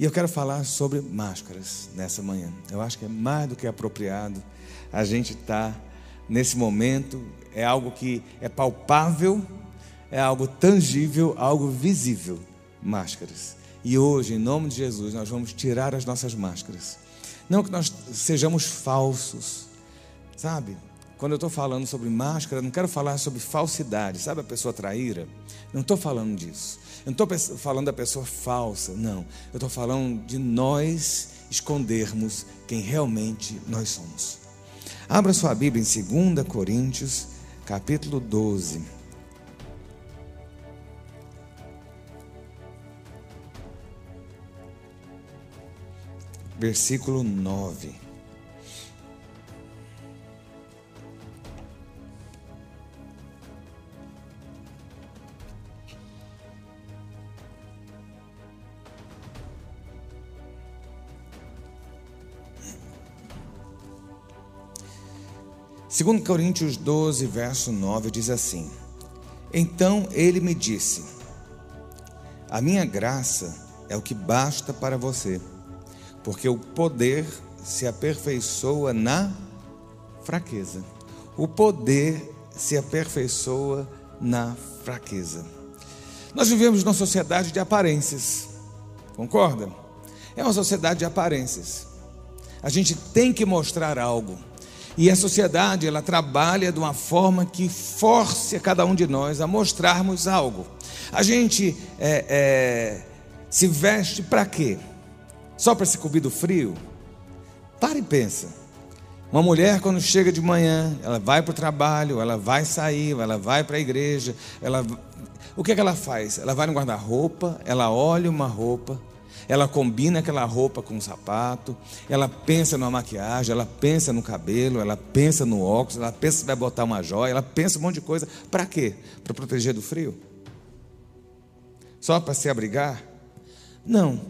E eu quero falar sobre máscaras nessa manhã. Eu acho que é mais do que apropriado a gente estar tá nesse momento. É algo que é palpável, é algo tangível, algo visível. Máscaras. E hoje, em nome de Jesus, nós vamos tirar as nossas máscaras. Não que nós sejamos falsos, sabe? Quando eu estou falando sobre máscara, não quero falar sobre falsidade, sabe a pessoa traíra? Não estou falando disso. Eu não estou falando da pessoa falsa, não. Eu estou falando de nós escondermos quem realmente nós somos. Abra sua Bíblia em 2 Coríntios, capítulo 12. Versículo 9. Segundo Coríntios 12, verso 9 diz assim: Então ele me disse: A minha graça é o que basta para você, porque o poder se aperfeiçoa na fraqueza. O poder se aperfeiçoa na fraqueza. Nós vivemos numa sociedade de aparências, concorda? É uma sociedade de aparências. A gente tem que mostrar algo. E a sociedade, ela trabalha de uma forma que force a cada um de nós a mostrarmos algo. A gente é, é, se veste para quê? Só para se cobrir do frio? Para e pensa. Uma mulher, quando chega de manhã, ela vai para o trabalho, ela vai sair, ela vai para a igreja, ela... o que, é que ela faz? Ela vai no guarda-roupa, ela olha uma roupa, ela combina aquela roupa com o sapato, ela pensa na maquiagem, ela pensa no cabelo, ela pensa no óculos, ela pensa se vai botar uma joia, ela pensa um monte de coisa. Para quê? Para proteger do frio? Só para se abrigar? Não,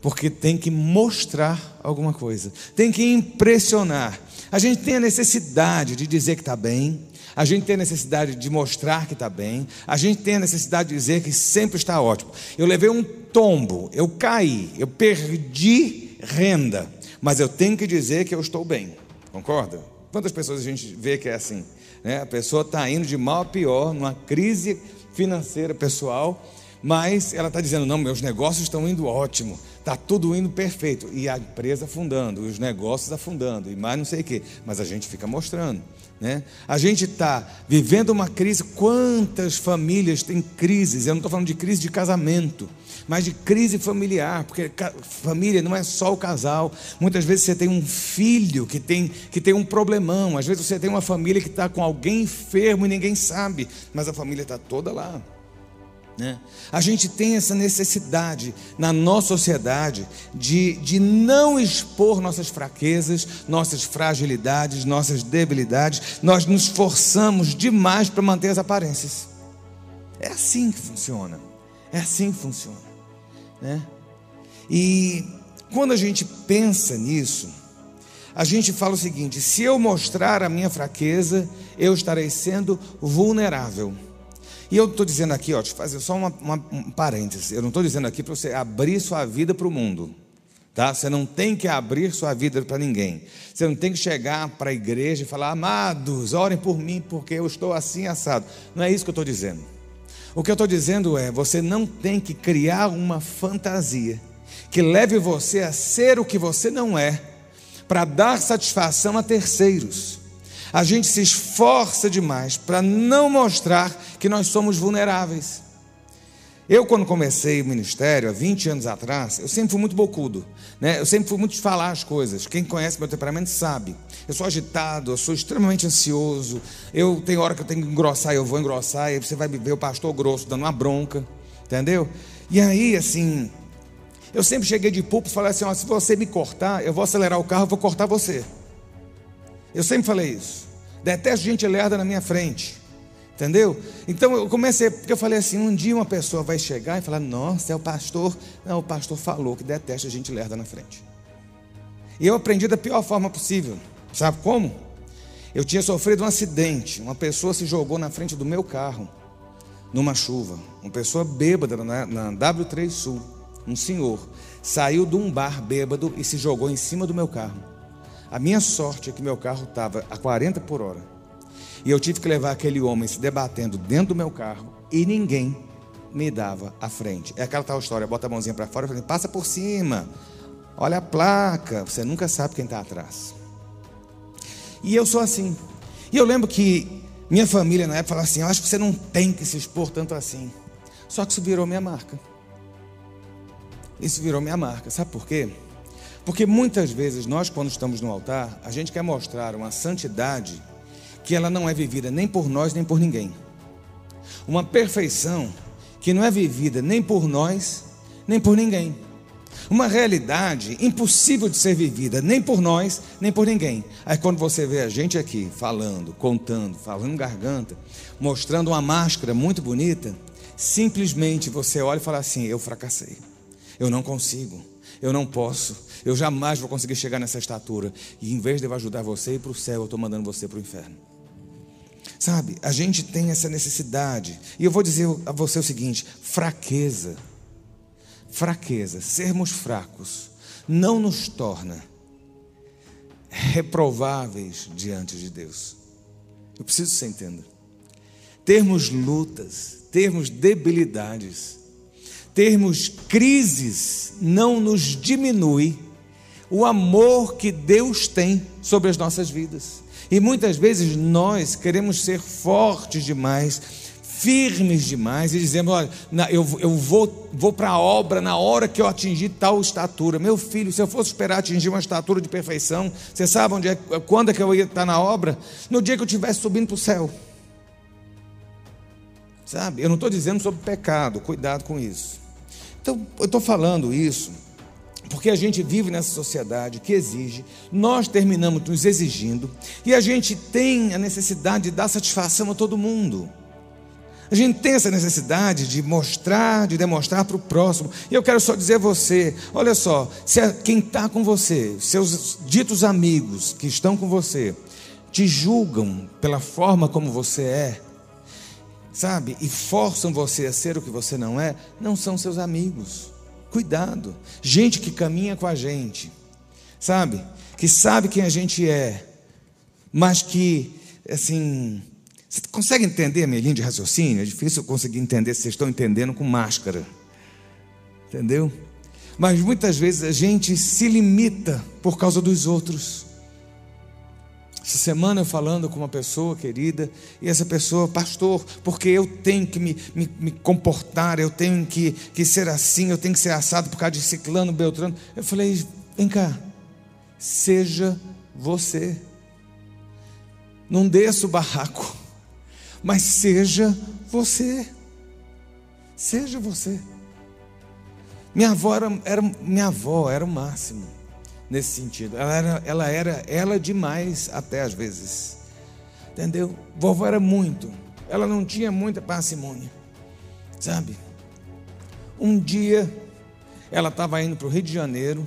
porque tem que mostrar alguma coisa, tem que impressionar. A gente tem a necessidade de dizer que está bem, a gente tem a necessidade de mostrar que está bem, a gente tem a necessidade de dizer que sempre está ótimo. Eu levei um tombo, eu caí, eu perdi renda, mas eu tenho que dizer que eu estou bem, concorda? Quantas pessoas a gente vê que é assim? Né? A pessoa está indo de mal a pior, numa crise financeira pessoal, mas ela está dizendo: não, meus negócios estão indo ótimo, está tudo indo perfeito, e a empresa afundando, os negócios afundando, e mais não sei o quê, mas a gente fica mostrando. Né? A gente está vivendo uma crise. Quantas famílias têm crises? Eu não estou falando de crise de casamento, mas de crise familiar, porque família não é só o casal. Muitas vezes você tem um filho que tem, que tem um problemão, às vezes você tem uma família que está com alguém enfermo e ninguém sabe, mas a família está toda lá. Né? A gente tem essa necessidade na nossa sociedade de, de não expor nossas fraquezas, nossas fragilidades, nossas debilidades. Nós nos forçamos demais para manter as aparências. É assim que funciona. É assim que funciona. Né? E quando a gente pensa nisso, a gente fala o seguinte: se eu mostrar a minha fraqueza, eu estarei sendo vulnerável. E eu estou dizendo aqui, ó, te fazer só uma, uma, um parêntese. Eu não estou dizendo aqui para você abrir sua vida para o mundo. Tá? Você não tem que abrir sua vida para ninguém. Você não tem que chegar para a igreja e falar, amados, orem por mim porque eu estou assim assado. Não é isso que eu estou dizendo. O que eu estou dizendo é: você não tem que criar uma fantasia que leve você a ser o que você não é, para dar satisfação a terceiros a gente se esforça demais para não mostrar que nós somos vulneráveis. Eu, quando comecei o ministério, há 20 anos atrás, eu sempre fui muito bocudo. Né? Eu sempre fui muito de falar as coisas. Quem conhece meu temperamento sabe. Eu sou agitado, eu sou extremamente ansioso. Eu tenho hora que eu tenho que engrossar, eu vou engrossar. E você vai ver o pastor grosso dando uma bronca. Entendeu? E aí, assim, eu sempre cheguei de púlpito e falei assim: ó, se você me cortar, eu vou acelerar o carro, eu vou cortar você. Eu sempre falei isso. Detesto gente lerda na minha frente. Entendeu? Então eu comecei, porque eu falei assim: um dia uma pessoa vai chegar e falar, nossa, é o pastor. Não, o pastor falou que detesta gente lerda na frente. E eu aprendi da pior forma possível. Sabe como? Eu tinha sofrido um acidente. Uma pessoa se jogou na frente do meu carro, numa chuva. Uma pessoa bêbada na, na W3 Sul, um senhor, saiu de um bar bêbado e se jogou em cima do meu carro. A minha sorte é que meu carro estava a 40 por hora. E eu tive que levar aquele homem se debatendo dentro do meu carro e ninguém me dava a frente. É aquela tal história, bota a mãozinha para fora e fala, passa por cima, olha a placa, você nunca sabe quem está atrás. E eu sou assim. E eu lembro que minha família na época falava assim: Eu acho que você não tem que se expor tanto assim. Só que isso virou minha marca. Isso virou minha marca. Sabe por quê? Porque muitas vezes nós, quando estamos no altar, a gente quer mostrar uma santidade que ela não é vivida nem por nós nem por ninguém. Uma perfeição que não é vivida nem por nós nem por ninguém. Uma realidade impossível de ser vivida, nem por nós, nem por ninguém. Aí quando você vê a gente aqui falando, contando, falando garganta, mostrando uma máscara muito bonita, simplesmente você olha e fala assim: eu fracassei, eu não consigo, eu não posso, eu jamais vou conseguir chegar nessa estatura. E em vez de eu ajudar você a ir para o céu, eu estou mandando você para o inferno. Sabe, a gente tem essa necessidade. E eu vou dizer a você o seguinte: fraqueza fraqueza, sermos fracos, não nos torna reprováveis diante de Deus. Eu preciso que você entenda. Termos lutas, termos debilidades, termos crises, não nos diminui o amor que Deus tem sobre as nossas vidas. E muitas vezes nós queremos ser fortes demais, firmes demais e dizemos: olha, eu, eu vou, vou para a obra na hora que eu atingir tal estatura. Meu filho, se eu fosse esperar atingir uma estatura de perfeição, você sabe onde é, quando é que eu ia estar na obra? No dia que eu estivesse subindo para o céu. Sabe? Eu não estou dizendo sobre pecado, cuidado com isso. Então, eu estou falando isso porque a gente vive nessa sociedade que exige, nós terminamos nos exigindo, e a gente tem a necessidade de dar satisfação a todo mundo. A gente tem essa necessidade de mostrar, de demonstrar para o próximo. E eu quero só dizer a você: olha só, se quem está com você, seus ditos amigos que estão com você, te julgam pela forma como você é, sabe, e forçam você a ser o que você não é, não são seus amigos. Cuidado. Gente que caminha com a gente, sabe, que sabe quem a gente é, mas que, assim, você consegue entender a minha linha de raciocínio? É difícil eu conseguir entender se vocês estão entendendo com máscara. Entendeu? Mas muitas vezes a gente se limita por causa dos outros. Essa semana eu falando com uma pessoa querida, e essa pessoa, pastor, porque eu tenho que me, me, me, comportar, eu tenho que, que ser assim, eu tenho que ser assado por causa de ciclano, beltrano. Eu falei, vem cá, seja você. Não desça o barraco mas seja você. Seja você. Minha avó era, era, minha avó era o máximo nesse sentido. Ela era, ela era ela demais até às vezes. Entendeu? Vovó era muito. Ela não tinha muita parcimônia. Sabe? Um dia ela estava indo para o Rio de Janeiro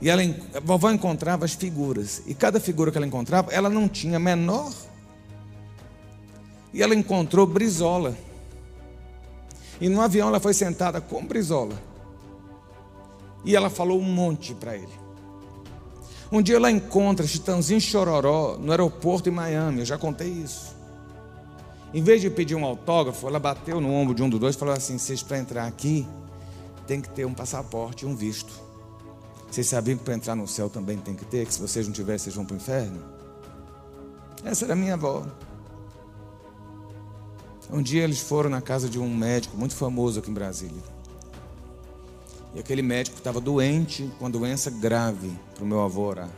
e ela, a vovó encontrava as figuras. E cada figura que ela encontrava, ela não tinha menor e ela encontrou Brizola. E no avião ela foi sentada com Brizola. E ela falou um monte para ele. Um dia ela encontra Chitãozinho Chororó no aeroporto em Miami, eu já contei isso. Em vez de pedir um autógrafo, ela bateu no ombro de um dos dois e falou assim: vocês para entrar aqui tem que ter um passaporte e um visto. Vocês sabiam que para entrar no céu também tem que ter, que se vocês não tiverem, vocês vão para o inferno? Essa era a minha avó. Um dia eles foram na casa de um médico muito famoso aqui em Brasília. E aquele médico estava doente, com uma doença grave, para o meu avô orar.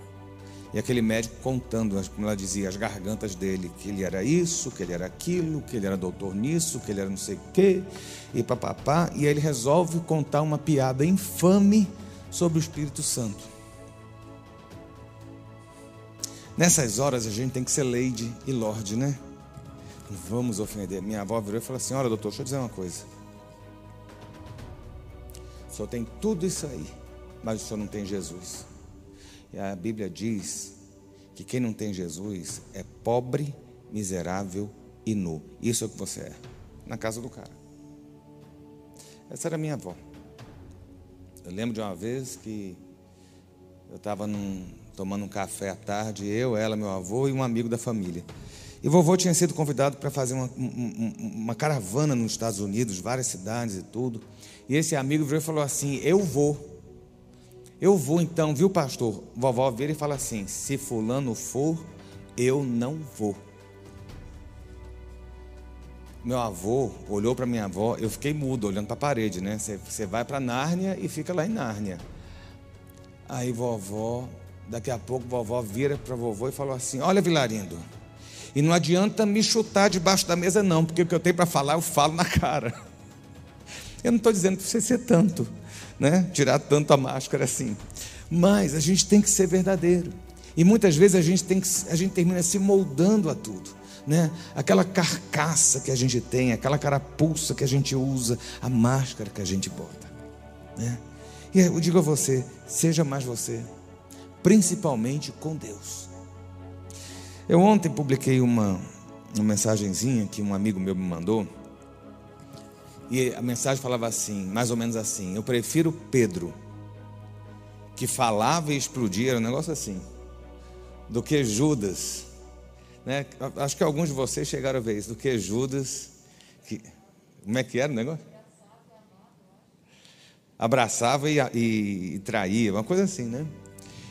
E aquele médico contando, como ela dizia, as gargantas dele, que ele era isso, que ele era aquilo, que ele era doutor nisso, que ele era não sei o quê, e papapá. E ele resolve contar uma piada infame sobre o Espírito Santo. Nessas horas a gente tem que ser lady e lord, né? vamos ofender. Minha avó virou e falou assim: Olha, doutor, deixa eu dizer uma coisa. O senhor tem tudo isso aí, mas o senhor não tem Jesus. E a Bíblia diz que quem não tem Jesus é pobre, miserável e nu. Isso é o que você é, na casa do cara. Essa era minha avó. Eu lembro de uma vez que eu estava tomando um café à tarde, eu, ela, meu avô e um amigo da família. E vovô tinha sido convidado para fazer uma, uma, uma, caravana nos Estados Unidos, várias cidades e tudo. E esse amigo veio e falou assim: Eu vou. Eu vou então, viu, pastor? Vovó vira e fala assim: Se Fulano for, eu não vou. Meu avô olhou para minha avó, eu fiquei mudo, olhando para a parede, né? Você vai para Nárnia e fica lá em Nárnia. Aí vovó, daqui a pouco vovó vira para vovô e falou assim: Olha, Vilarindo, e não adianta me chutar debaixo da mesa, não, porque o que eu tenho para falar eu falo na cara. Eu não estou dizendo para você ser tanto, né? Tirar tanto a máscara assim. Mas a gente tem que ser verdadeiro. E muitas vezes a gente, tem que, a gente termina se moldando a tudo. Né? Aquela carcaça que a gente tem, aquela carapuça que a gente usa, a máscara que a gente bota. Né? E eu digo a você: seja mais você, principalmente com Deus. Eu ontem publiquei uma, uma mensagenzinha que um amigo meu me mandou. E a mensagem falava assim, mais ou menos assim: Eu prefiro Pedro, que falava e explodia, era um negócio assim, do que Judas. Né? Acho que alguns de vocês chegaram a ver isso, do que Judas. Que, como é que era o negócio? Abraçava e, e, e traía, uma coisa assim, né?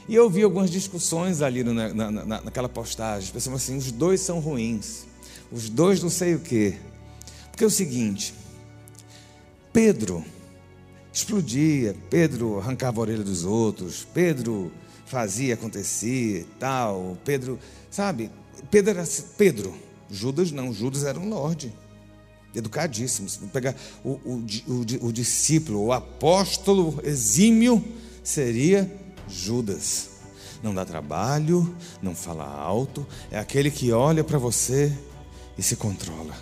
E eu vi algumas discussões ali no, na, na, naquela postagem. Pensando assim: os dois são ruins. Os dois não sei o quê. Porque é o seguinte: Pedro explodia, Pedro arrancava a orelha dos outros, Pedro fazia, acontecia tal. Pedro, sabe? Pedro era Pedro. Judas não, Judas era um lorde. Educadíssimo. Se pegar o, o, o, o discípulo, o apóstolo exímio, seria Judas. Não dá trabalho, não fala alto, é aquele que olha para você e se controla.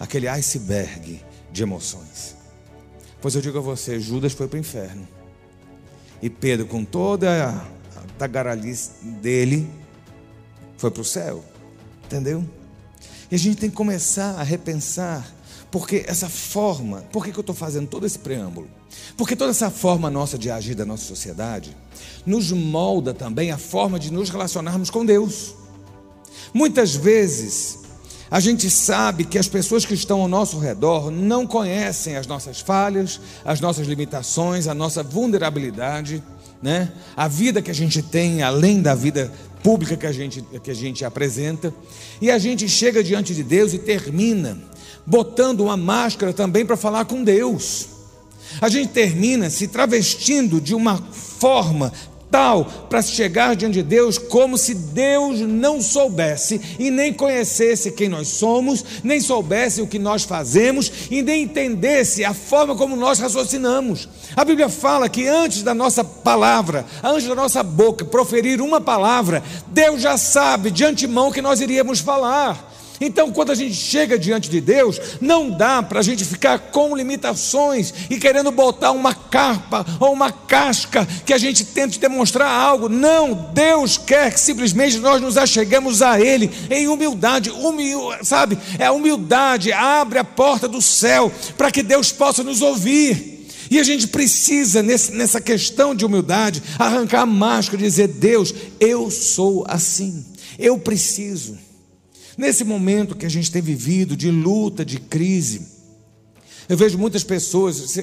Aquele iceberg de emoções. Pois eu digo a você, Judas foi para o inferno. E Pedro, com toda a tagaralice dele, foi para o céu. Entendeu? E a gente tem que começar a repensar, porque essa forma, por que, que eu estou fazendo todo esse preâmbulo? Porque toda essa forma nossa de agir da nossa sociedade nos molda também a forma de nos relacionarmos com Deus. Muitas vezes, a gente sabe que as pessoas que estão ao nosso redor não conhecem as nossas falhas, as nossas limitações, a nossa vulnerabilidade, né? a vida que a gente tem, além da vida pública que a gente, que a gente apresenta, e a gente chega diante de Deus e termina botando uma máscara também para falar com Deus. A gente termina se travestindo de uma forma tal para chegar diante de Deus como se Deus não soubesse e nem conhecesse quem nós somos, nem soubesse o que nós fazemos e nem entendesse a forma como nós raciocinamos. A Bíblia fala que antes da nossa palavra, antes da nossa boca proferir uma palavra, Deus já sabe de antemão que nós iríamos falar. Então, quando a gente chega diante de Deus, não dá para a gente ficar com limitações e querendo botar uma capa ou uma casca que a gente tente demonstrar algo. Não, Deus quer que simplesmente nós nos acheguemos a Ele em humildade, humil, sabe? É a humildade, abre a porta do céu para que Deus possa nos ouvir. E a gente precisa, nesse, nessa questão de humildade, arrancar a máscara e dizer: Deus, eu sou assim, eu preciso. Nesse momento que a gente tem vivido de luta, de crise, eu vejo muitas pessoas,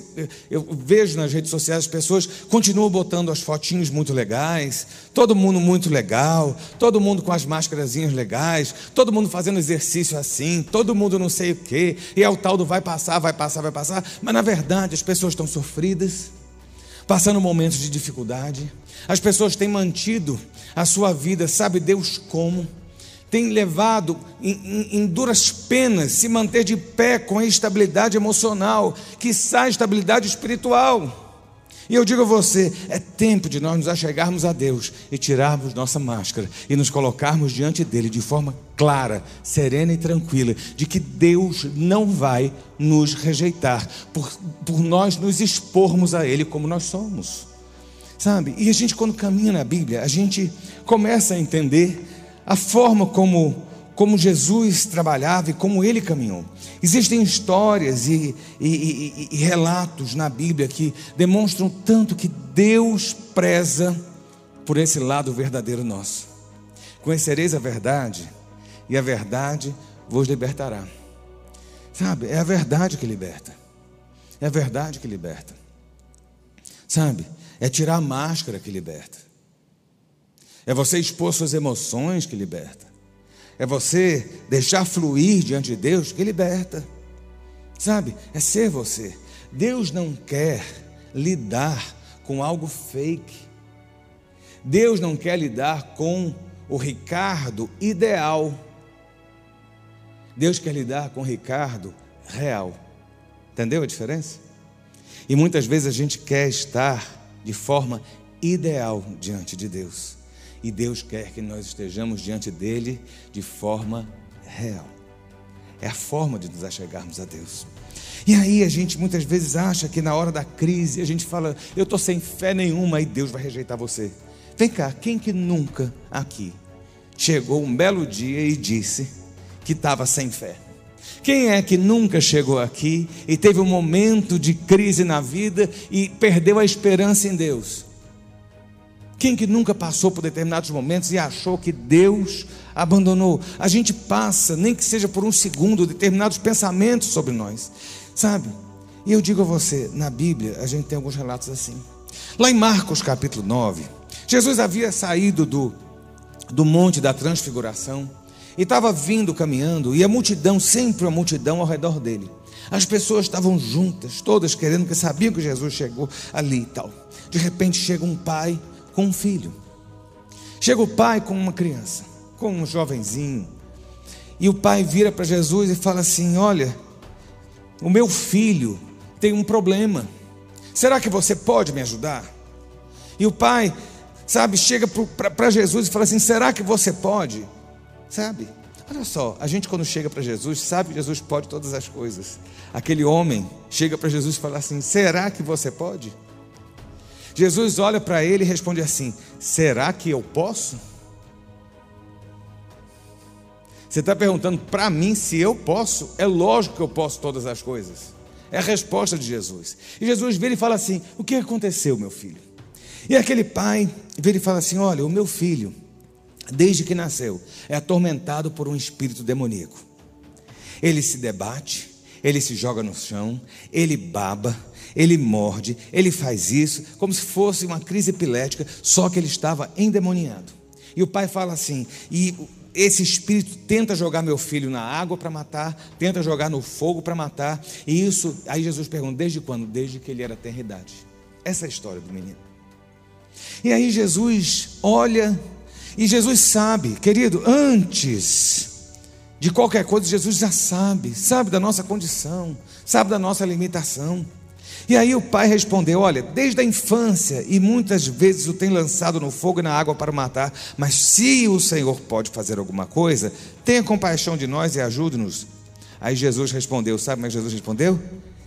eu vejo nas redes sociais as pessoas continuam botando as fotinhos muito legais, todo mundo muito legal, todo mundo com as máscarazinhas legais, todo mundo fazendo exercício assim, todo mundo não sei o quê, e é o tal do vai passar, vai passar, vai passar, mas na verdade as pessoas estão sofridas, passando momentos de dificuldade, as pessoas têm mantido a sua vida, sabe Deus como? Tem levado em, em, em, duras penas se manter de pé com a estabilidade emocional, que sai estabilidade espiritual. E eu digo a você: é tempo de nós nos achegarmos a Deus e tirarmos nossa máscara e nos colocarmos diante dele de forma clara, serena e tranquila, de que Deus não vai nos rejeitar por, por nós nos expormos a Ele como nós somos. Sabe? E a gente, quando caminha na Bíblia, a gente começa a entender a forma como, como Jesus trabalhava e como ele caminhou. Existem histórias e, e, e, e, relatos na Bíblia que demonstram tanto que Deus preza por esse lado verdadeiro nosso. Conhecereis a verdade, e a verdade vos libertará. Sabe, é a verdade que liberta. É a verdade que liberta. Sabe, é tirar a máscara que liberta. É você expor suas emoções que liberta. É você deixar fluir diante de Deus que liberta. Sabe? É ser você. Deus não quer lidar com algo fake. Deus não quer lidar com o Ricardo ideal. Deus quer lidar com o Ricardo real. Entendeu a diferença? E muitas vezes a gente quer estar de forma ideal diante de Deus. E Deus quer que nós estejamos diante dele de forma real. É a forma de nos achegarmos a Deus. E aí a gente muitas vezes acha que na hora da crise a gente fala, eu estou sem fé nenhuma e Deus vai rejeitar você. Vem cá, quem que nunca aqui chegou um belo dia e disse que estava sem fé? Quem é que nunca chegou aqui e teve um momento de crise na vida e perdeu a esperança em Deus? Quem que nunca passou por determinados momentos e achou que Deus abandonou? A gente passa, nem que seja por um segundo, determinados pensamentos sobre nós, sabe? E eu digo a você, na Bíblia a gente tem alguns relatos assim. Lá em Marcos capítulo 9, Jesus havia saído do, do monte da transfiguração e estava vindo caminhando, e a multidão, sempre a multidão ao redor dele. As pessoas estavam juntas, todas querendo, que sabiam que Jesus chegou ali e tal. De repente chega um pai com um filho. Chega o pai com uma criança, com um jovenzinho. E o pai vira para Jesus e fala assim: Olha, o meu filho tem um problema. Será que você pode me ajudar? E o pai, sabe, chega para Jesus e fala assim: Será que você pode? Sabe? Olha só, a gente quando chega para Jesus, sabe que Jesus pode todas as coisas. Aquele homem chega para Jesus e fala assim: Será que você pode? Jesus olha para ele e responde assim: Será que eu posso? Você está perguntando para mim se eu posso? É lógico que eu posso todas as coisas. É a resposta de Jesus. E Jesus vira e fala assim: O que aconteceu, meu filho? E aquele pai vira e fala assim: Olha, o meu filho, desde que nasceu, é atormentado por um espírito demoníaco. Ele se debate, ele se joga no chão, ele baba, ele morde, ele faz isso, como se fosse uma crise epilética, só que ele estava endemoniado. E o pai fala assim: e esse espírito tenta jogar meu filho na água para matar, tenta jogar no fogo para matar, e isso, aí Jesus pergunta: desde quando? Desde que ele era tenra idade. Essa é a história do menino. E aí Jesus olha, e Jesus sabe, querido, antes de qualquer coisa, Jesus já sabe, sabe da nossa condição, sabe da nossa limitação. E aí o pai respondeu: Olha, desde a infância, e muitas vezes o tem lançado no fogo e na água para matar, mas se o Senhor pode fazer alguma coisa, tenha compaixão de nós e ajude-nos. Aí Jesus respondeu: Sabe como é Jesus respondeu?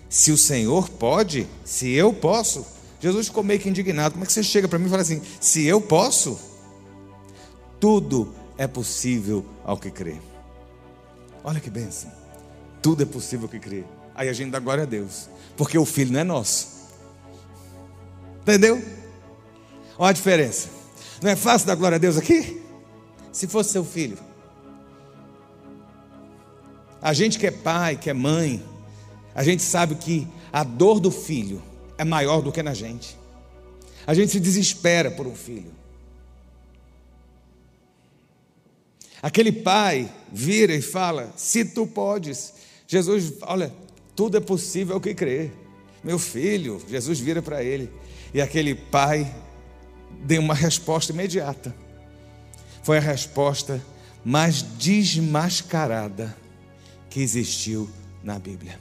Se o Senhor pode, se eu posso. Jesus ficou meio que indignado. Como é que você chega para mim e fala assim: Se eu posso? Tudo é possível ao que crê. Olha que bênção. Tudo é possível ao que crê. Aí a gente dá glória a Deus porque o filho não é nosso. Entendeu? Olha a diferença. Não é fácil dar glória a Deus aqui? Se fosse seu filho. A gente que é pai, que é mãe, a gente sabe que a dor do filho é maior do que na gente. A gente se desespera por um filho. Aquele pai vira e fala: Se tu podes. Jesus, olha, tudo é possível ao que crer. Meu filho, Jesus vira para ele. E aquele pai deu uma resposta imediata. Foi a resposta mais desmascarada que existiu na Bíblia.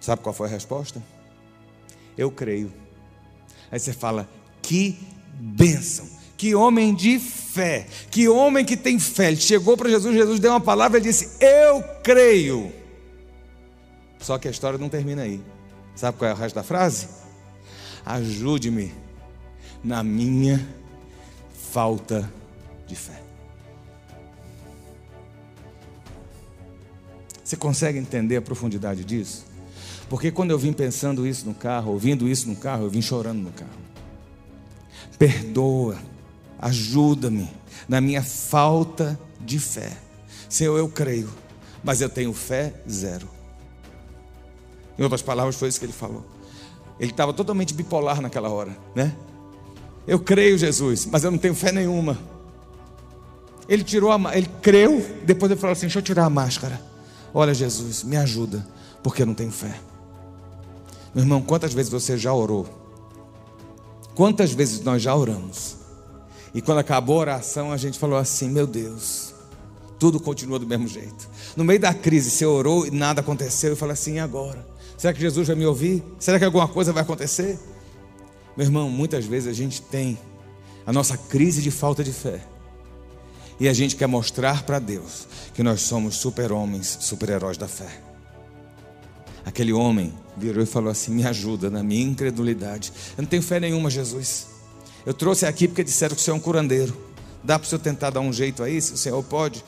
Sabe qual foi a resposta? Eu creio. Aí você fala: que bênção, que homem de fé, que homem que tem fé. Ele chegou para Jesus, Jesus deu uma palavra e disse: Eu creio. Só que a história não termina aí. Sabe qual é o resto da frase? Ajude-me na minha falta de fé. Você consegue entender a profundidade disso? Porque quando eu vim pensando isso no carro, ouvindo isso no carro, eu vim chorando no carro. Perdoa, ajuda-me na minha falta de fé. Senhor, eu creio, mas eu tenho fé zero. Em outras palavras, foi isso que ele falou. Ele estava totalmente bipolar naquela hora, né? Eu creio, Jesus, mas eu não tenho fé nenhuma. Ele tirou a, ele creu, depois ele falou assim: "Deixa eu tirar a máscara". Olha, Jesus, me ajuda, porque eu não tenho fé. Meu irmão, quantas vezes você já orou? Quantas vezes nós já oramos? E quando acabou a oração, a gente falou assim: Meu Deus, tudo continua do mesmo jeito. No meio da crise, você orou e nada aconteceu. Eu falei assim: e agora? Será que Jesus vai me ouvir? Será que alguma coisa vai acontecer? Meu irmão, muitas vezes a gente tem a nossa crise de falta de fé. E a gente quer mostrar para Deus que nós somos super-homens, super-heróis da fé. Aquele homem virou e falou assim: Me ajuda na minha incredulidade. Eu não tenho fé nenhuma, Jesus. Eu trouxe aqui porque disseram que o senhor é um curandeiro. Dá para o senhor tentar dar um jeito aí, se o senhor pode?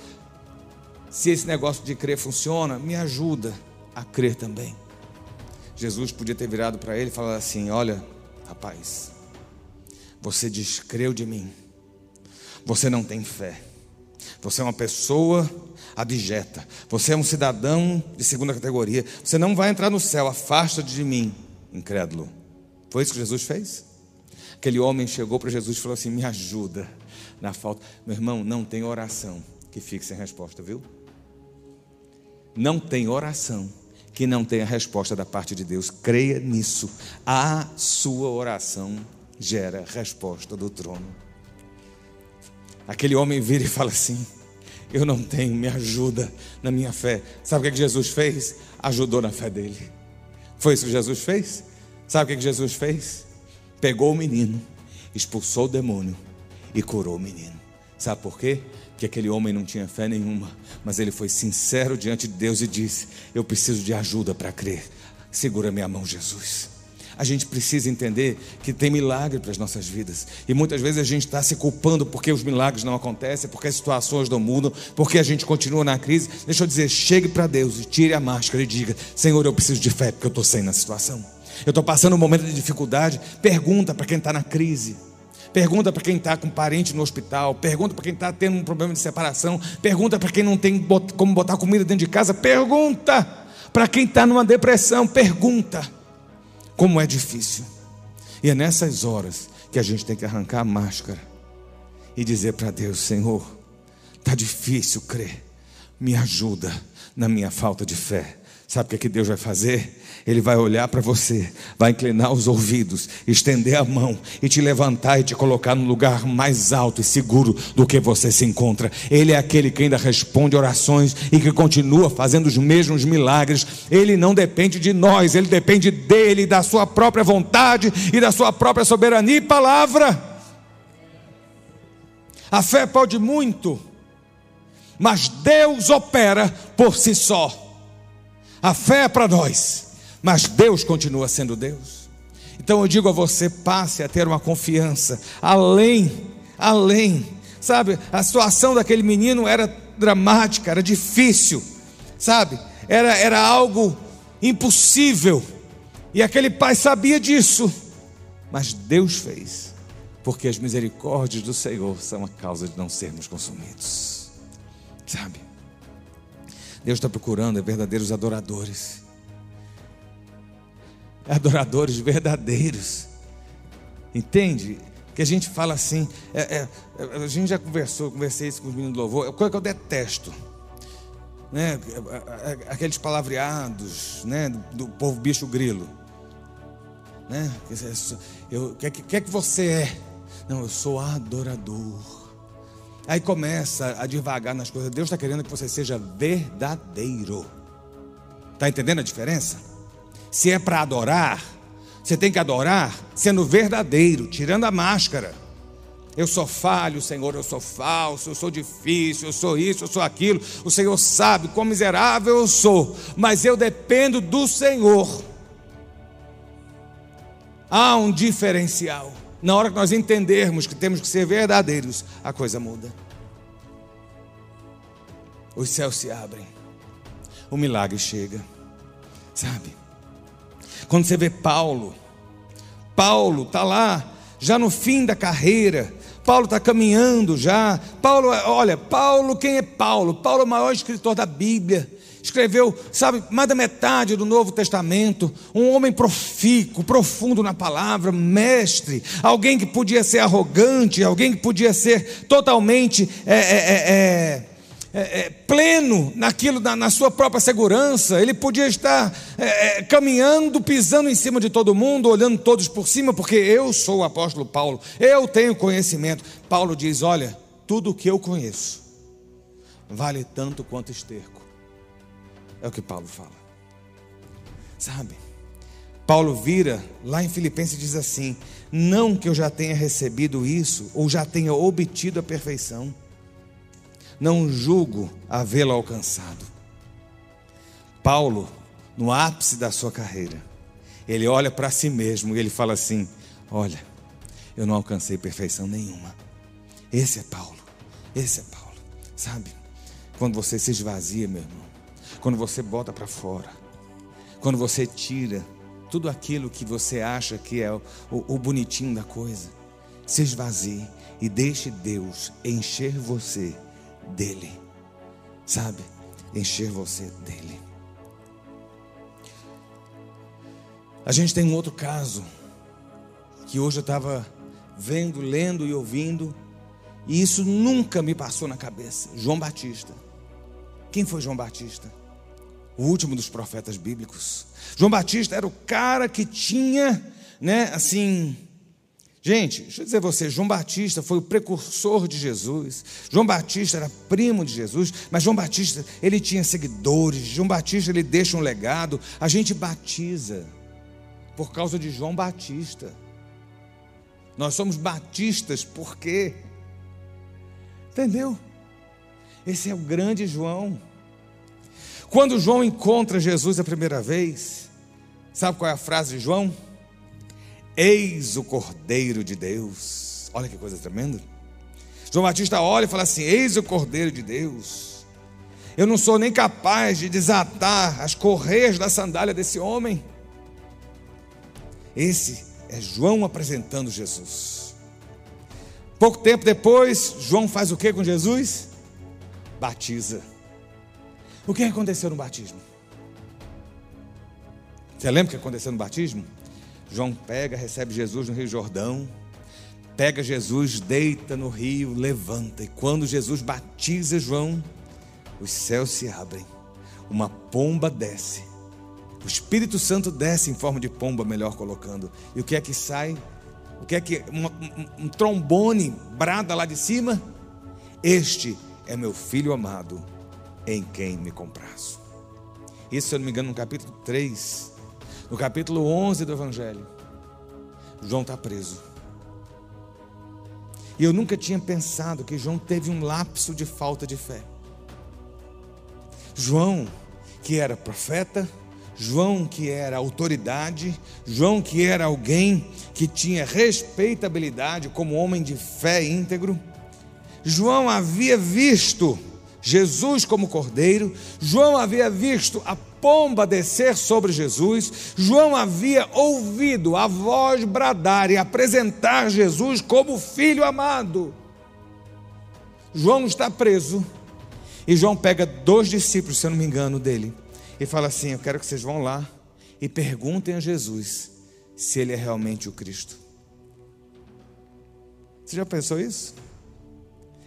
Se esse negócio de crer funciona, me ajuda a crer também. Jesus podia ter virado para ele e falado assim: Olha, rapaz, você descreu de mim, você não tem fé, você é uma pessoa abjeta, você é um cidadão de segunda categoria, você não vai entrar no céu, afasta de mim, incrédulo. Foi isso que Jesus fez? Aquele homem chegou para Jesus e falou assim: Me ajuda na falta. Meu irmão, não tem oração que fique sem resposta, viu? Não tem oração que não tenha resposta da parte de Deus. Creia nisso. A sua oração gera resposta do trono. Aquele homem vira e fala assim: Eu não tenho, me ajuda na minha fé. Sabe o que, é Jesus fez? Ajudou na fé dele. Foi isso que Jesus fez? Sabe o é que Jesus fez? pegou o menino, expulsou o demônio e curou o menino. Sabe por quê? Porque aquele homem não tinha fé nenhuma, mas ele foi sincero diante de Deus e disse: Eu preciso de ajuda para crer. Segura minha mão, Jesus. A gente precisa entender que tem milagre para as nossas vidas. E muitas vezes a gente está se culpando porque os milagres não acontecem, porque as situações não mudam, porque a gente continua na crise. Deixa eu dizer, chegue para Deus e tire a máscara e diga: Senhor, eu preciso de fé porque eu estou sem na situação eu estou passando um momento de dificuldade, pergunta para quem está na crise. Pergunta para quem está com parente no hospital. Pergunta para quem está tendo um problema de separação. Pergunta para quem não tem como botar comida dentro de casa. Pergunta para quem está numa depressão. Pergunta como é difícil. E é nessas horas que a gente tem que arrancar a máscara e dizer para Deus: Senhor, está difícil crer. Me ajuda na minha falta de fé. Sabe o que, é que Deus vai fazer? Ele vai olhar para você, vai inclinar os ouvidos, estender a mão e te levantar e te colocar no lugar mais alto e seguro do que você se encontra. Ele é aquele que ainda responde orações e que continua fazendo os mesmos milagres. Ele não depende de nós, ele depende dele, da sua própria vontade e da sua própria soberania e palavra. A fé pode muito, mas Deus opera por si só. A fé é para nós mas Deus continua sendo Deus. Então eu digo a você: passe a ter uma confiança. Além, além. Sabe, a situação daquele menino era dramática, era difícil, sabe, era, era algo impossível, e aquele pai sabia disso, mas Deus fez, porque as misericórdias do Senhor são a causa de não sermos consumidos, sabe, Deus está procurando verdadeiros adoradores, adoradores verdadeiros. Entende? Que a gente fala assim, é, é, a gente já conversou, conversei isso com os meninos do louvor, é coisa que eu detesto. Né? Aqueles palavreados né? do, povo bicho grilo. Né? O que, que, que é que você é? Não, eu sou adorador. Aí começa a devagar nas coisas. Deus está querendo que você seja verdadeiro. Está entendendo a diferença? Se é para adorar, você tem que adorar sendo verdadeiro, tirando a máscara. Eu sou falho, Senhor, eu sou falso, eu sou difícil, eu sou isso, eu sou aquilo. O Senhor sabe quão miserável eu sou, mas eu dependo do Senhor. Há um diferencial. Na hora que nós entendermos que temos que ser verdadeiros, a coisa muda. Os céus se abrem, o milagre chega. Sabe? Quando você vê Paulo, Paulo está lá, já no fim da carreira, Paulo está caminhando já. Paulo, olha, Paulo, quem é Paulo? Paulo é o maior escritor da Bíblia. Escreveu, sabe, mais da metade do Novo Testamento. Um homem profícuo, profundo na palavra, mestre. Alguém que podia ser arrogante, alguém que podia ser totalmente é, é, é, é, é pleno naquilo, na, na, sua própria segurança. Ele podia estar é, é, caminhando, pisando em cima de todo mundo, olhando todos por cima, porque eu sou o apóstolo Paulo, eu tenho conhecimento. Paulo diz: Olha, tudo o que eu conheço vale tanto quanto esterco. É o que Paulo fala. Sabe? Paulo vira lá em Filipenses e diz assim: Não que eu já tenha recebido isso ou já tenha obtido a perfeição, não julgo havê-lo alcançado. Paulo, no ápice da sua carreira, ele olha para si mesmo e ele fala assim: Olha, eu não alcancei perfeição nenhuma. Esse é Paulo, esse é Paulo, sabe? Quando você se esvazia, meu irmão, quando você bota para fora, quando você tira tudo aquilo que você acha que é o, o, o bonitinho da coisa, se esvazie e deixe Deus encher você dele, sabe? Encher você dele. A gente tem um outro caso que hoje eu estava vendo, lendo e ouvindo, e isso nunca me passou na cabeça. João Batista. Quem foi João Batista? o último dos profetas bíblicos. João Batista era o cara que tinha, né, assim. Gente, deixa eu dizer a você, João Batista foi o precursor de Jesus. João Batista era primo de Jesus, mas João Batista, ele tinha seguidores. João Batista, ele deixa um legado. A gente batiza por causa de João Batista. Nós somos batistas porque Entendeu? Esse é o grande João. Quando João encontra Jesus a primeira vez, sabe qual é a frase de João? Eis o Cordeiro de Deus. Olha que coisa tremenda. João Batista olha e fala assim: Eis o Cordeiro de Deus. Eu não sou nem capaz de desatar as correias da sandália desse homem. Esse é João apresentando Jesus. Pouco tempo depois, João faz o que com Jesus? Batiza. O que aconteceu no batismo? Você lembra o que aconteceu no batismo? João pega, recebe Jesus no Rio Jordão, pega Jesus, deita no rio, levanta, e quando Jesus batiza João, os céus se abrem, uma pomba desce, o Espírito Santo desce em forma de pomba, melhor colocando, e o que é que sai? O que é que um, um, um trombone brada lá de cima? Este é meu filho amado, em quem me compraço. Isso, se eu não me engano, no capítulo 3, no capítulo 11 do Evangelho, João está preso. E eu nunca tinha pensado que João teve um lapso de falta de fé. João, que era profeta, João, que era autoridade, João, que era alguém que tinha respeitabilidade como homem de fé íntegro, João havia visto Jesus como cordeiro, João havia visto a pomba descer sobre Jesus, João havia ouvido a voz bradar e apresentar Jesus como filho amado. João está preso e João pega dois discípulos, se eu não me engano, dele e fala assim: Eu quero que vocês vão lá e perguntem a Jesus se ele é realmente o Cristo. Você já pensou isso?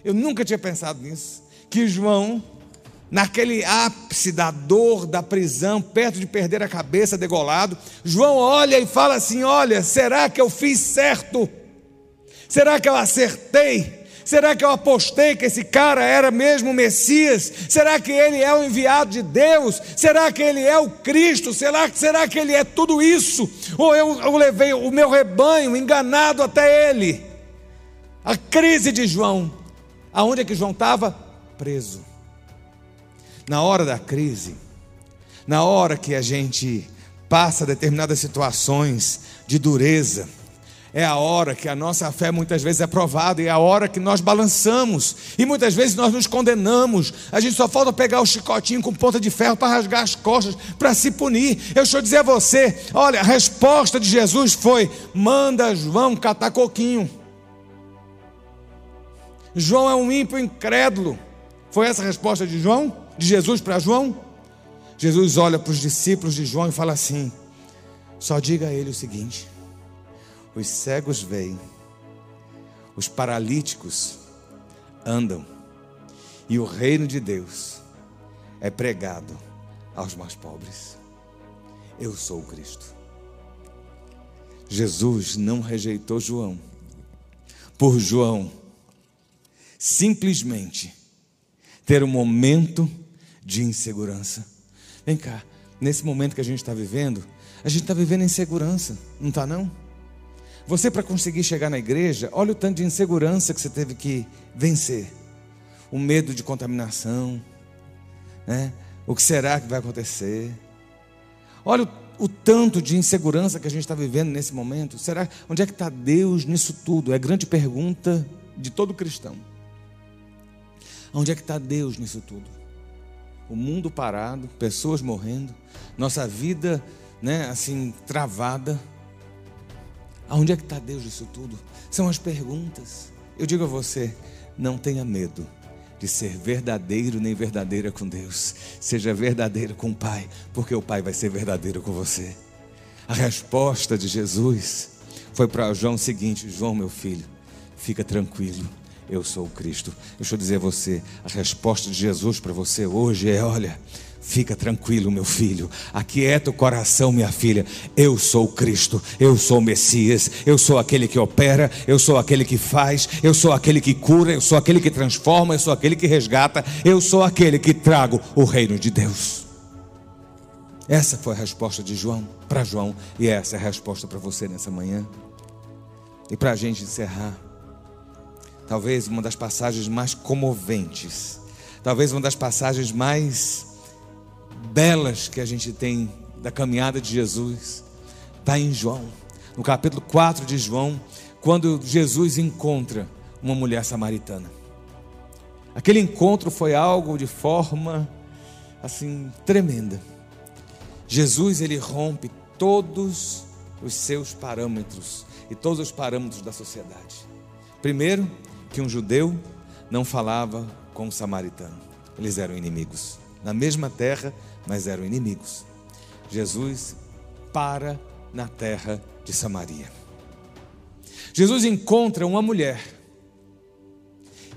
Eu nunca tinha pensado nisso que João, naquele ápice da dor da prisão, perto de perder a cabeça, degolado, João olha e fala assim: Olha, será que eu fiz certo? Será que eu acertei? Será que eu apostei que esse cara era mesmo o Messias? Será que ele é o enviado de Deus? Será que ele é o Cristo? Será, será que ele é tudo isso? Ou eu, eu levei o meu rebanho enganado até ele? A crise de João. Aonde é que João estava? Preso. Na hora da crise, na hora que a gente passa determinadas situações de dureza, é a hora que a nossa fé muitas vezes é provada, e é a hora que nós balançamos, e muitas vezes nós nos condenamos. A gente só falta pegar o chicotinho com ponta de ferro para rasgar as costas, para se punir. Eu estou dizer a você: olha, a resposta de Jesus foi: manda João catar coquinho. João é um ímpio incrédulo. Foi essa a resposta de João? De Jesus para João? Jesus olha para os discípulos de João e fala assim: só diga a ele o seguinte os cegos veem, os paralíticos andam, e o reino de Deus é pregado aos mais pobres. Eu sou o Cristo. Jesus não rejeitou João, por João simplesmente ter um momento de insegurança. Vem cá, nesse momento que a gente está vivendo, a gente está vivendo em segurança, não está não? Você, para conseguir chegar na igreja, olha o tanto de insegurança que você teve que vencer. O medo de contaminação, né? o que será que vai acontecer. Olha o, o tanto de insegurança que a gente está vivendo nesse momento. Será onde é que está Deus nisso tudo? É a grande pergunta de todo cristão. Onde é que está Deus nisso tudo? O mundo parado, pessoas morrendo, nossa vida, né, assim travada. Aonde é que está Deus disso tudo? São as perguntas. Eu digo a você: não tenha medo de ser verdadeiro nem verdadeira com Deus. Seja verdadeiro com o Pai, porque o Pai vai ser verdadeiro com você. A resposta de Jesus foi para João o seguinte: João, meu filho, fica tranquilo. Eu sou o Cristo. Deixa eu dizer a você: a resposta de Jesus para você hoje é: olha, Fica tranquilo, meu filho. Aquieta o coração, minha filha. Eu sou Cristo, eu sou o Messias, eu sou aquele que opera, eu sou aquele que faz, eu sou aquele que cura, eu sou aquele que transforma, eu sou aquele que resgata, eu sou aquele que trago o reino de Deus. Essa foi a resposta de João para João, e essa é a resposta para você nessa manhã. E para a gente encerrar, talvez uma das passagens mais comoventes, talvez uma das passagens mais belas que a gente tem da caminhada de Jesus está em João, no capítulo 4 de João, quando Jesus encontra uma mulher samaritana. Aquele encontro foi algo de forma assim tremenda. Jesus ele rompe todos os seus parâmetros e todos os parâmetros da sociedade. Primeiro, que um judeu não falava com um samaritano. Eles eram inimigos. Na mesma terra, mas eram inimigos. Jesus para na terra de Samaria. Jesus encontra uma mulher,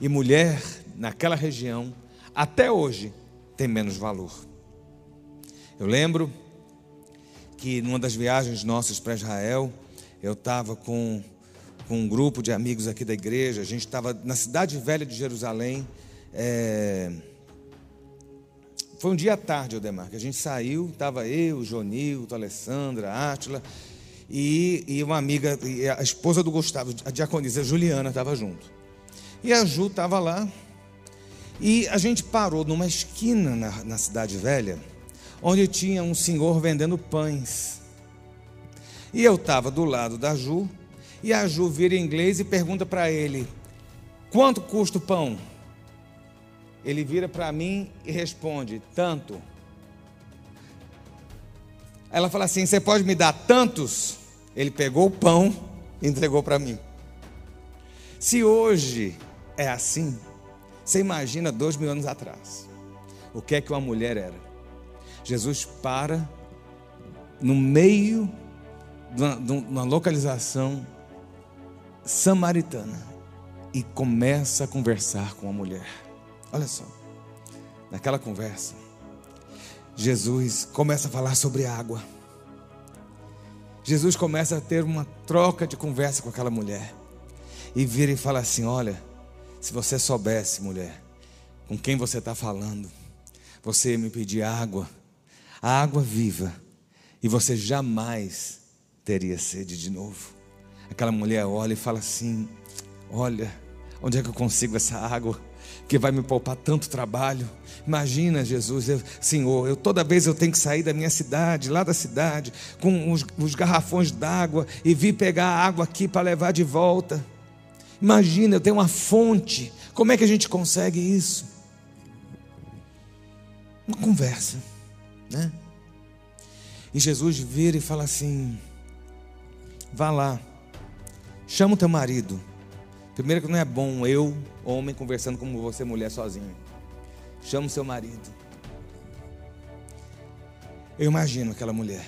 e mulher naquela região, até hoje, tem menos valor. Eu lembro que numa das viagens nossas para Israel, eu estava com, com um grupo de amigos aqui da igreja, a gente estava na cidade velha de Jerusalém. É, foi um dia à tarde, Odemar, que a gente saiu, estava eu, Jonilton, Alessandra, Átila, e, e uma amiga, e a esposa do Gustavo, a diaconisa Juliana, estava junto. E a Ju estava lá, e a gente parou numa esquina na, na cidade velha, onde tinha um senhor vendendo pães. E eu estava do lado da Ju, e a Ju vira em inglês e pergunta para ele: quanto custa o pão? Ele vira para mim e responde: tanto. Ela fala assim: Você pode me dar tantos? Ele pegou o pão e entregou para mim. Se hoje é assim, você imagina dois mil anos atrás. O que é que uma mulher era? Jesus para no meio de uma, de uma localização samaritana e começa a conversar com a mulher. Olha só, naquela conversa, Jesus começa a falar sobre água. Jesus começa a ter uma troca de conversa com aquela mulher. E vira e fala assim: Olha, se você soubesse, mulher, com quem você está falando, você me pedir água, a água viva, e você jamais teria sede de novo. Aquela mulher olha e fala assim: Olha, onde é que eu consigo essa água? que vai me poupar tanto trabalho. Imagina, Jesus, eu, Senhor, eu toda vez eu tenho que sair da minha cidade, lá da cidade, com os, os garrafões d'água e vir pegar água aqui para levar de volta. Imagina, eu tenho uma fonte. Como é que a gente consegue isso? Uma conversa, né? E Jesus vira e fala assim: Vá lá, chama o teu marido. Primeiro que não é bom eu, homem, conversando com você, mulher, sozinho. Chama o seu marido. Eu imagino aquela mulher.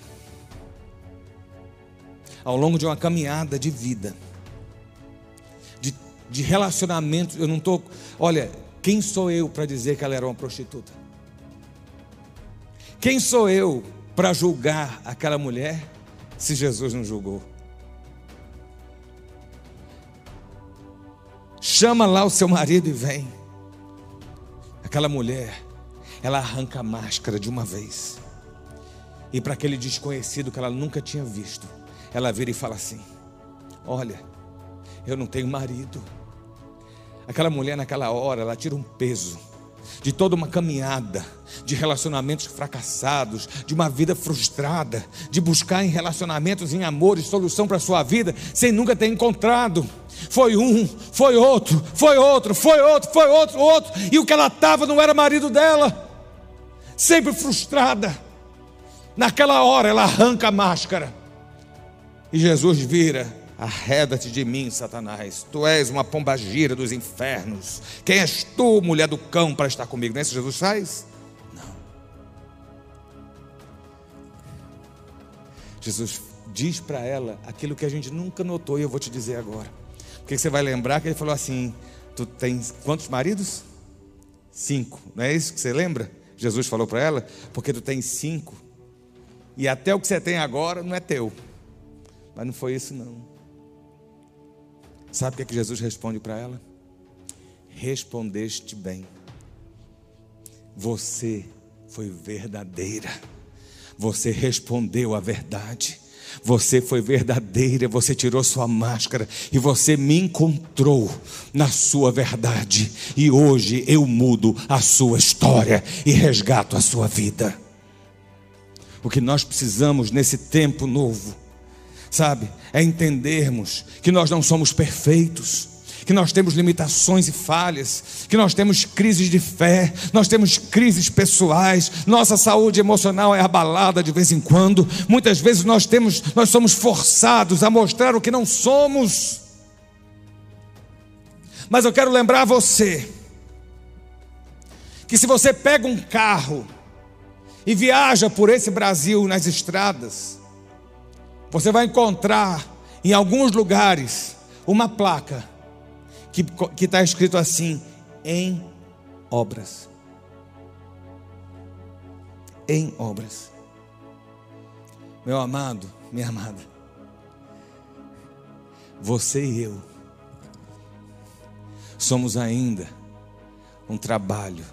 Ao longo de uma caminhada de vida, de, de relacionamento, eu não estou. Olha, quem sou eu para dizer que ela era uma prostituta? Quem sou eu para julgar aquela mulher se Jesus não julgou? Chama lá o seu marido e vem. Aquela mulher, ela arranca a máscara de uma vez. E para aquele desconhecido que ela nunca tinha visto, ela vira e fala assim: Olha, eu não tenho marido. Aquela mulher, naquela hora, ela tira um peso de toda uma caminhada, de relacionamentos fracassados, de uma vida frustrada, de buscar em relacionamentos, em amores, solução para a sua vida, sem nunca ter encontrado. Foi um, foi outro, foi outro, foi outro, foi outro, outro, e o que ela estava não era marido dela, sempre frustrada. Naquela hora ela arranca a máscara, e Jesus vira Arreda-te de mim, Satanás. Tu és uma pombagira dos infernos. Quem és tu, mulher do cão, para estar comigo? Não é isso Jesus faz? Não. Jesus diz para ela aquilo que a gente nunca notou e eu vou te dizer agora. Porque você vai lembrar que ele falou assim: Tu tens quantos maridos? Cinco. Não é isso que você lembra? Jesus falou para ela: Porque tu tens cinco. E até o que você tem agora não é teu. Mas não foi isso, não. Sabe o que, é que Jesus responde para ela? Respondeste bem. Você foi verdadeira. Você respondeu a verdade. Você foi verdadeira, você tirou sua máscara e você me encontrou na sua verdade. E hoje eu mudo a sua história e resgato a sua vida. O que nós precisamos nesse tempo novo sabe? É entendermos que nós não somos perfeitos, que nós temos limitações e falhas, que nós temos crises de fé, nós temos crises pessoais, nossa saúde emocional é abalada de vez em quando. Muitas vezes nós temos, nós somos forçados a mostrar o que não somos. Mas eu quero lembrar você que se você pega um carro e viaja por esse Brasil nas estradas, você vai encontrar em alguns lugares uma placa que está escrito assim: em obras. Em obras. Meu amado, minha amada, você e eu somos ainda um trabalho,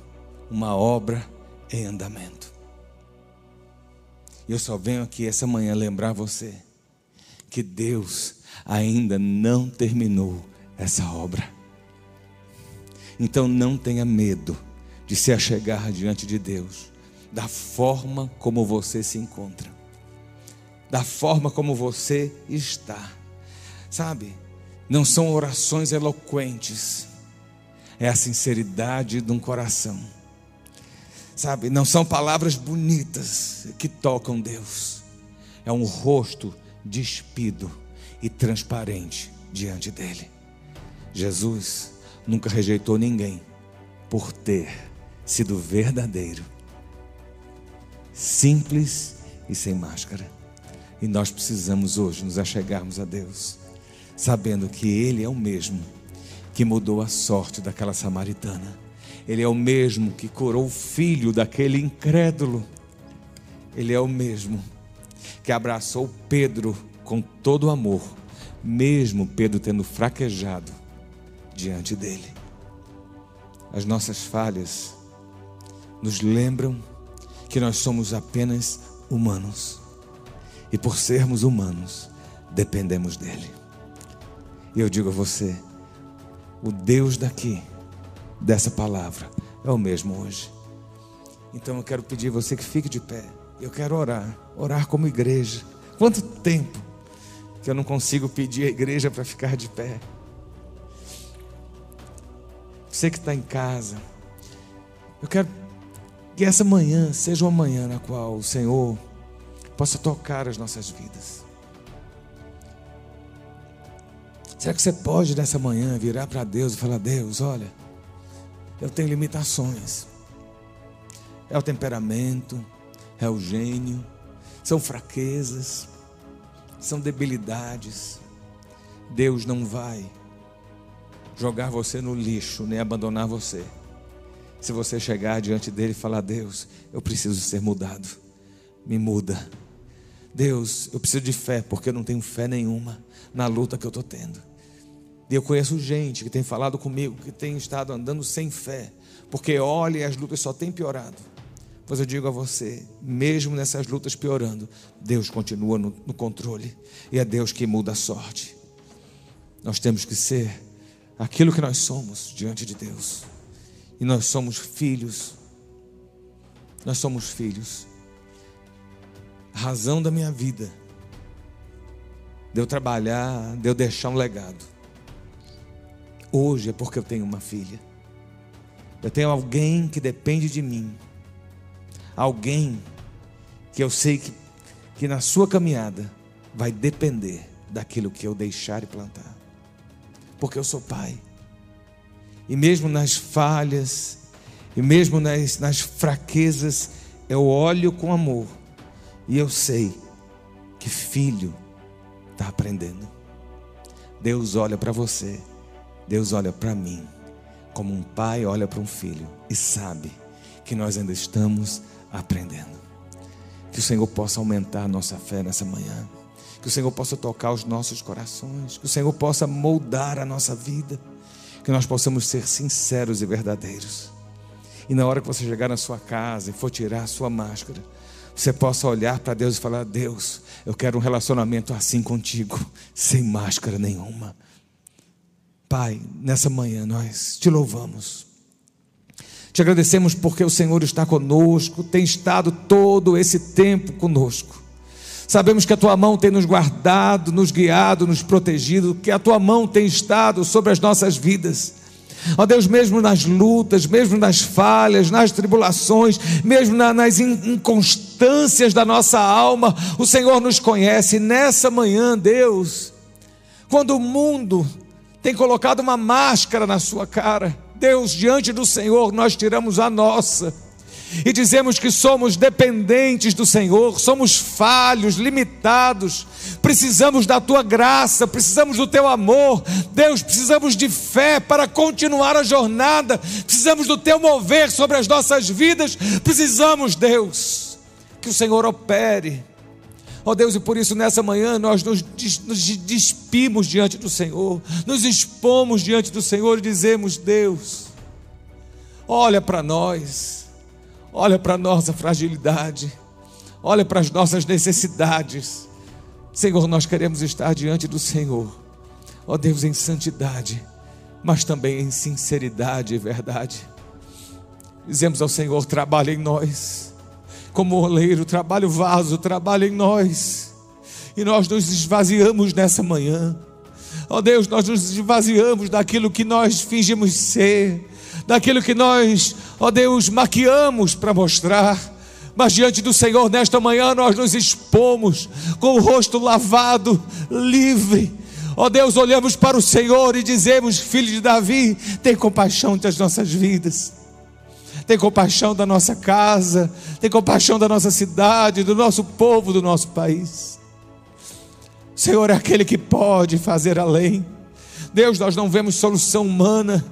uma obra em andamento. Eu só venho aqui essa manhã lembrar você que Deus ainda não terminou essa obra. Então não tenha medo de se achegar diante de Deus, da forma como você se encontra, da forma como você está. Sabe, não são orações eloquentes, é a sinceridade de um coração. Sabe, não são palavras bonitas que tocam Deus, é um rosto despido e transparente diante dele. Jesus nunca rejeitou ninguém por ter sido verdadeiro, simples e sem máscara. E nós precisamos hoje nos achegarmos a Deus, sabendo que Ele é o mesmo que mudou a sorte daquela samaritana. Ele é o mesmo que curou o filho daquele incrédulo. Ele é o mesmo que abraçou Pedro com todo amor, mesmo Pedro tendo fraquejado diante dele. As nossas falhas nos lembram que nós somos apenas humanos e por sermos humanos, dependemos dele. E eu digo a você: o Deus daqui dessa palavra é o mesmo hoje. Então eu quero pedir você que fique de pé. Eu quero orar, orar como igreja. Quanto tempo que eu não consigo pedir à igreja para ficar de pé? Você que está em casa, eu quero que essa manhã seja uma manhã na qual o Senhor possa tocar as nossas vidas. Será que você pode nessa manhã virar para Deus e falar: Deus, olha, eu tenho limitações. É o temperamento, é o gênio, são fraquezas, são debilidades. Deus não vai jogar você no lixo, nem abandonar você. Se você chegar diante dele e falar: Deus, eu preciso ser mudado, me muda. Deus, eu preciso de fé, porque eu não tenho fé nenhuma na luta que eu estou tendo. E eu conheço gente que tem falado comigo, que tem estado andando sem fé, porque olha e as lutas só têm piorado. Pois eu digo a você, mesmo nessas lutas piorando, Deus continua no, no controle e é Deus que muda a sorte. Nós temos que ser aquilo que nós somos diante de Deus. E nós somos filhos. Nós somos filhos. A razão da minha vida, de eu trabalhar, de eu deixar um legado. Hoje é porque eu tenho uma filha. Eu tenho alguém que depende de mim. Alguém que eu sei que, que na sua caminhada vai depender daquilo que eu deixar e plantar. Porque eu sou pai. E mesmo nas falhas, e mesmo nas, nas fraquezas, eu olho com amor. E eu sei que filho está aprendendo. Deus olha para você, Deus olha para mim, como um pai olha para um filho e sabe que nós ainda estamos aprendendo. Que o Senhor possa aumentar a nossa fé nessa manhã. Que o Senhor possa tocar os nossos corações. Que o Senhor possa moldar a nossa vida que nós possamos ser sinceros e verdadeiros. E na hora que você chegar na sua casa e for tirar a sua máscara, você possa olhar para Deus e falar: Deus, eu quero um relacionamento assim contigo, sem máscara nenhuma. Pai, nessa manhã nós te louvamos. Te agradecemos porque o Senhor está conosco, tem estado todo esse tempo conosco. Sabemos que a tua mão tem nos guardado, nos guiado, nos protegido, que a tua mão tem estado sobre as nossas vidas. Ó Deus, mesmo nas lutas, mesmo nas falhas, nas tribulações, mesmo nas inconstâncias da nossa alma, o Senhor nos conhece. Nessa manhã, Deus, quando o mundo tem colocado uma máscara na sua cara, Deus, diante do Senhor, nós tiramos a nossa e dizemos que somos dependentes do Senhor, somos falhos, limitados, precisamos da tua graça, precisamos do teu amor, Deus, precisamos de fé para continuar a jornada, precisamos do teu mover sobre as nossas vidas, precisamos, Deus, que o Senhor opere. Ó oh Deus, e por isso nessa manhã nós nos, nos despimos diante do Senhor, nos expomos diante do Senhor e dizemos: Deus, olha para nós, olha para a nossa fragilidade, olha para as nossas necessidades. Senhor, nós queremos estar diante do Senhor, ó Deus, em santidade, mas também em sinceridade e verdade. Dizemos ao Senhor: trabalha em nós, como oleiro, trabalha o vaso, trabalha em nós, e nós nos esvaziamos nessa manhã. Ó Deus, nós nos esvaziamos daquilo que nós fingimos ser, daquilo que nós, ó Deus, maquiamos para mostrar. Mas diante do Senhor, nesta manhã, nós nos expomos com o rosto lavado, livre. Ó Deus, olhamos para o Senhor e dizemos: Filho de Davi, tem compaixão das nossas vidas, tem compaixão da nossa casa, tem compaixão da nossa cidade, do nosso povo, do nosso país. O Senhor é aquele que pode fazer além. Deus, nós não vemos solução humana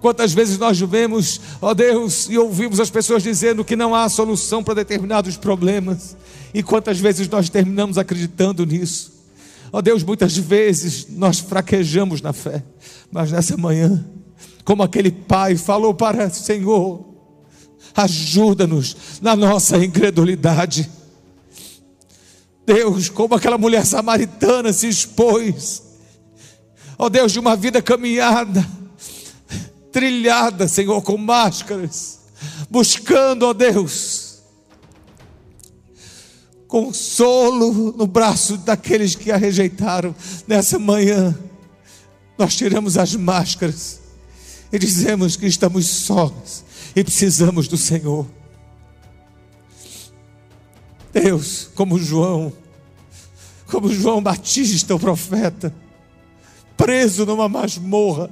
Quantas vezes nós vemos, ó Deus, e ouvimos as pessoas dizendo que não há solução para determinados problemas, e quantas vezes nós terminamos acreditando nisso. Ó Deus, muitas vezes nós fraquejamos na fé, mas nessa manhã, como aquele pai falou para o Senhor, ajuda-nos na nossa incredulidade. Deus, como aquela mulher samaritana se expôs, ó Deus, de uma vida caminhada, trilhada, Senhor, com máscaras, buscando, ó Deus, consolo no braço daqueles que a rejeitaram nessa manhã. Nós tiramos as máscaras e dizemos que estamos sós e precisamos do Senhor. Deus, como João, como João Batista, o profeta, preso numa masmorra,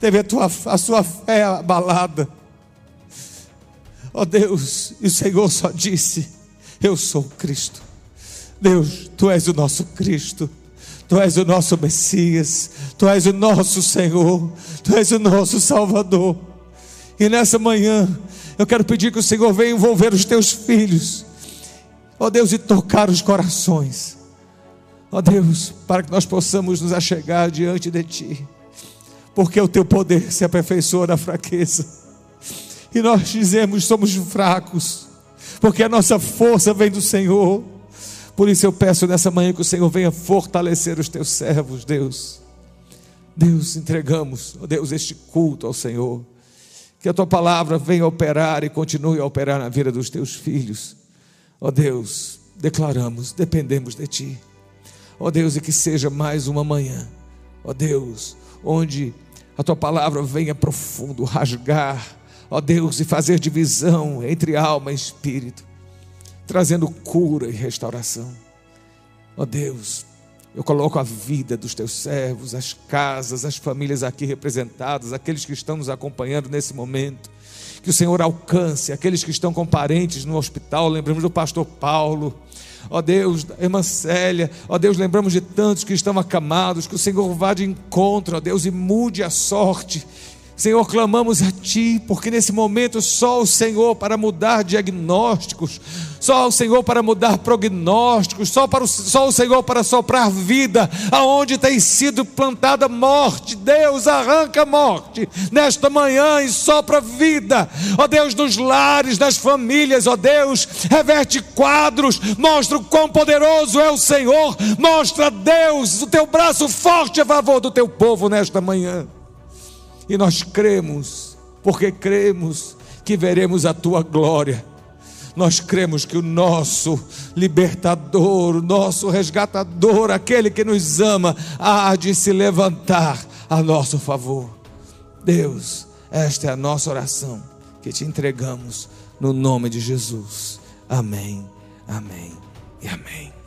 teve a, tua, a sua fé abalada. Ó oh Deus, e o Senhor só disse: Eu sou Cristo. Deus, tu és o nosso Cristo. Tu és o nosso Messias, Tu és o nosso Senhor, Tu és o nosso Salvador. E nessa manhã, eu quero pedir que o Senhor venha envolver os teus filhos, ó Deus, e tocar os corações, ó Deus, para que nós possamos nos achegar diante de Ti, porque o Teu poder se aperfeiçoa na fraqueza, e nós dizemos: somos fracos, porque a nossa força vem do Senhor. Por isso eu peço nessa manhã que o Senhor venha fortalecer os teus servos, Deus. Deus, entregamos, ó Deus, este culto ao Senhor. Que a tua palavra venha operar e continue a operar na vida dos teus filhos. Ó Deus, declaramos, dependemos de ti. Ó Deus, e que seja mais uma manhã. Ó Deus, onde a tua palavra venha profundo, rasgar, ó Deus, e fazer divisão entre alma e espírito trazendo cura e restauração. Ó Deus, eu coloco a vida dos teus servos, as casas, as famílias aqui representadas, aqueles que estão nos acompanhando nesse momento. Que o Senhor alcance aqueles que estão com parentes no hospital. Lembramos do pastor Paulo. Ó Deus, irmã Célia, ó Deus, lembramos de tantos que estão acamados, que o Senhor vá de encontro, ó Deus, e mude a sorte, Senhor, clamamos a Ti, porque nesse momento só o Senhor para mudar diagnósticos, só o Senhor para mudar prognósticos, só, para o, só o Senhor para soprar vida, aonde tem sido plantada morte. Deus arranca a morte nesta manhã e sopra vida, ó Deus, nos lares, das famílias, ó Deus, reverte quadros, mostra o quão poderoso é o Senhor, mostra, Deus, o teu braço forte a favor do teu povo nesta manhã. E nós cremos, porque cremos que veremos a tua glória. Nós cremos que o nosso libertador, o nosso resgatador, aquele que nos ama, há de se levantar a nosso favor. Deus, esta é a nossa oração que te entregamos no nome de Jesus. Amém, amém e amém.